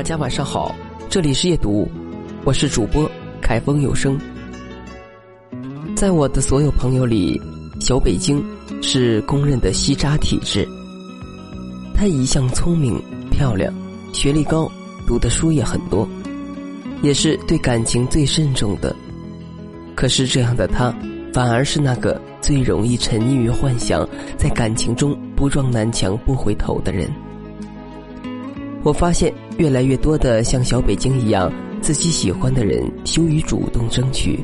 大家晚上好，这里是夜读，我是主播凯风有声。在我的所有朋友里，小北京是公认的吸渣体质。他一向聪明漂亮，学历高，读的书也很多，也是对感情最慎重的。可是这样的他，反而是那个最容易沉溺于幻想，在感情中不撞南墙不回头的人。我发现越来越多的像小北京一样，自己喜欢的人羞于主动争取，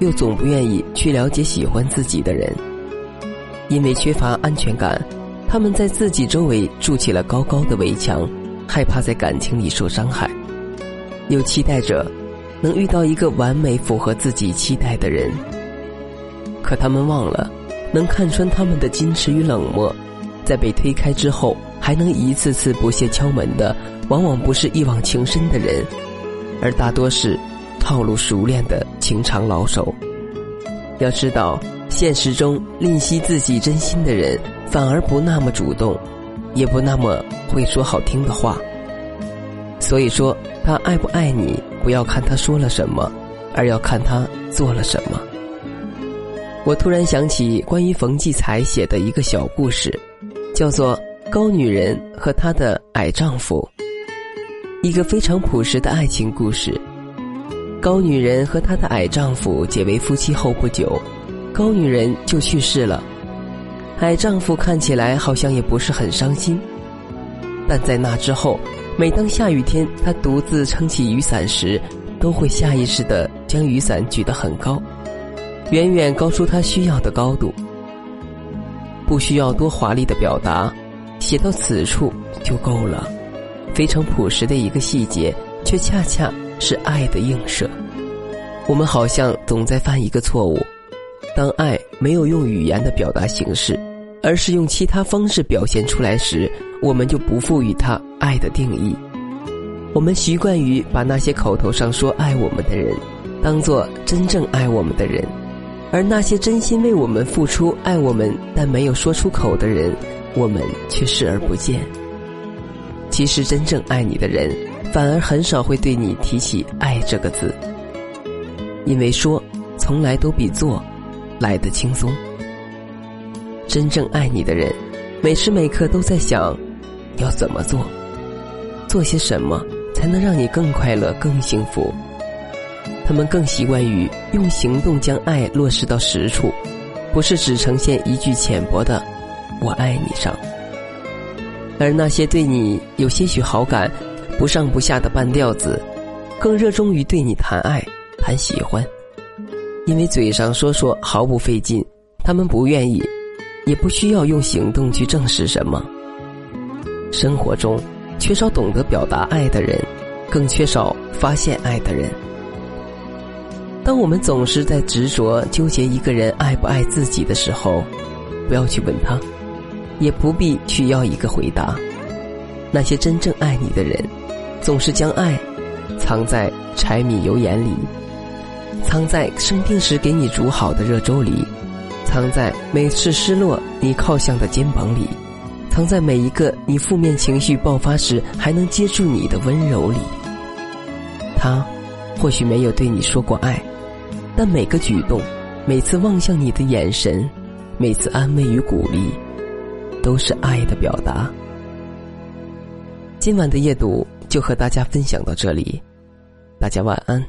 又总不愿意去了解喜欢自己的人，因为缺乏安全感，他们在自己周围筑起了高高的围墙，害怕在感情里受伤害，又期待着能遇到一个完美符合自己期待的人。可他们忘了，能看穿他们的矜持与冷漠，在被推开之后。还能一次次不懈敲门的，往往不是一往情深的人，而大多是套路熟练的情场老手。要知道，现实中吝惜自己真心的人，反而不那么主动，也不那么会说好听的话。所以说，他爱不爱你，不要看他说了什么，而要看他做了什么。我突然想起关于冯骥才写的一个小故事，叫做。高女人和她的矮丈夫，一个非常朴实的爱情故事。高女人和她的矮丈夫结为夫妻后不久，高女人就去世了。矮丈夫看起来好像也不是很伤心，但在那之后，每当下雨天他独自撑起雨伞时，都会下意识地将雨伞举得很高，远远高出他需要的高度，不需要多华丽的表达。写到此处就够了，非常朴实的一个细节，却恰恰是爱的映射。我们好像总在犯一个错误：当爱没有用语言的表达形式，而是用其他方式表现出来时，我们就不赋予它爱的定义。我们习惯于把那些口头上说爱我们的人，当做真正爱我们的人，而那些真心为我们付出、爱我们但没有说出口的人。我们却视而不见。其实，真正爱你的人，反而很少会对你提起“爱”这个字，因为说从来都比做来的轻松。真正爱你的人，每时每刻都在想要怎么做，做些什么才能让你更快乐、更幸福。他们更习惯于用行动将爱落实到实处，不是只呈现一句浅薄的。我爱你上，而那些对你有些许好感、不上不下的半吊子，更热衷于对你谈爱、谈喜欢，因为嘴上说说毫不费劲，他们不愿意，也不需要用行动去证实什么。生活中缺少懂得表达爱的人，更缺少发现爱的人。当我们总是在执着纠结一个人爱不爱自己的时候，不要去问他。也不必去要一个回答。那些真正爱你的人，总是将爱藏在柴米油盐里，藏在生病时给你煮好的热粥里，藏在每次失落你靠向的肩膀里，藏在每一个你负面情绪爆发时还能接住你的温柔里。他或许没有对你说过爱，但每个举动，每次望向你的眼神，每次安慰与鼓励。都是爱的表达。今晚的夜读就和大家分享到这里，大家晚安。